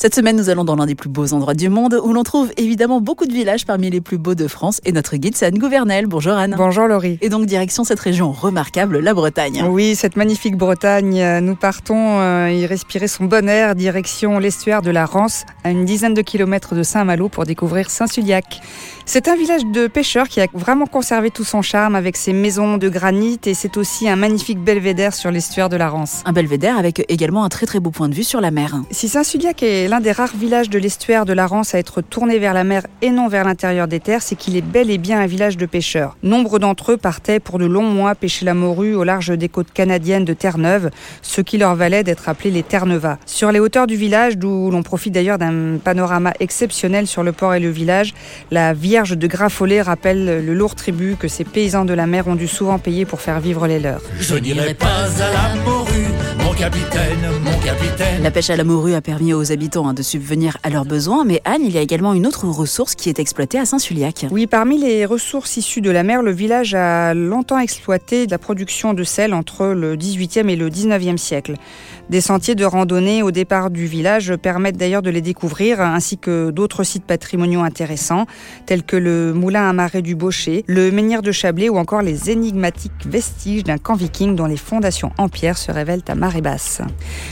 Cette semaine, nous allons dans l'un des plus beaux endroits du monde où l'on trouve évidemment beaucoup de villages parmi les plus beaux de France. Et notre guide, c'est Anne Gouvernel. Bonjour Anne. Bonjour Laurie. Et donc, direction cette région remarquable, la Bretagne. Oui, cette magnifique Bretagne. Nous partons euh, y respirer son bon air, direction l'estuaire de la Rance, à une dizaine de kilomètres de Saint-Malo pour découvrir Saint-Suliac. C'est un village de pêcheurs qui a vraiment conservé tout son charme avec ses maisons de granit et c'est aussi un magnifique belvédère sur l'estuaire de la Rance. Un belvédère avec également un très très beau point de vue sur la mer. Si Saint-Suliac est l'un des rares villages de l'estuaire de la Rance à être tourné vers la mer et non vers l'intérieur des terres, c'est qu'il est bel et bien un village de pêcheurs. Nombre d'entre eux partaient pour de longs mois pêcher la morue au large des côtes canadiennes de Terre-Neuve, ce qui leur valait d'être appelés les Terre-Neuvas. Sur les hauteurs du village, d'où l'on profite d'ailleurs d'un panorama exceptionnel sur le port et le village, la Vierge de Graffollet rappelle le lourd tribut que ces paysans de la mer ont dû souvent payer pour faire vivre les leurs. Je n'irai pas à la morue, capitaine, mon capitaine. La pêche à la morue a permis aux habitants hein, de subvenir à leurs besoins, mais Anne, il y a également une autre ressource qui est exploitée à Saint-Suliac. Oui, parmi les ressources issues de la mer, le village a longtemps exploité la production de sel entre le 18e et le 19e siècle. Des sentiers de randonnée au départ du village permettent d'ailleurs de les découvrir, ainsi que d'autres sites patrimoniaux intéressants, tels que le moulin à marée du Baucher, le menhir de Chablais ou encore les énigmatiques vestiges d'un camp viking dont les fondations en pierre se révèlent à marée basse.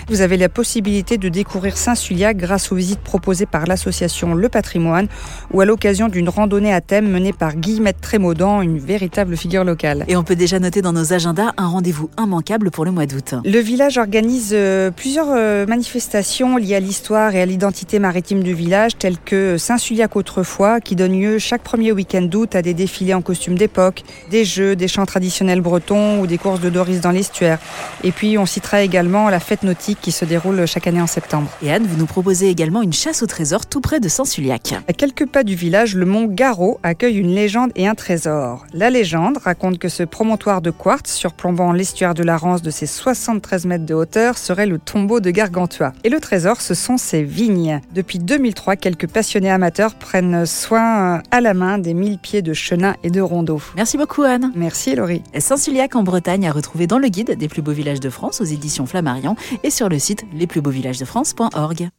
Vous avez la possibilité de découvrir Saint-Suliac grâce aux visites proposées par l'association Le Patrimoine ou à l'occasion d'une randonnée à thème menée par Guillemette Trémaudan, une véritable figure locale. Et on peut déjà noter dans nos agendas un rendez-vous immanquable pour le mois d'août. Le village organise plusieurs euh, manifestations liées à l'histoire et à l'identité maritime du village, telles que Saint-Suliac autrefois, qui donne lieu chaque premier week-end d'août à des défilés en costume d'époque, des jeux, des chants traditionnels bretons ou des courses de Doris dans l'estuaire. Et puis on citera également la fête nautique qui se déroule chaque année en septembre. Et Anne, vous nous proposez également une chasse au trésor tout près de Saint-Suliac. À quelques pas du village, le mont Garot accueille une légende et un trésor. La légende raconte que ce promontoire de quartz surplombant l'estuaire de la Rance de ses 73 mètres de hauteur serait le tombeau de Gargantua. Et le trésor, ce sont ses vignes. Depuis 2003, quelques passionnés amateurs prennent soin à la main des mille pieds de chenins et de rondeaux. Merci beaucoup Anne. Merci Laurie. Saint-Suliac en Bretagne à retrouver dans le guide des plus beaux villages de France aux éditions Et sur le site lesplusbeauxvillagesdefrance.org.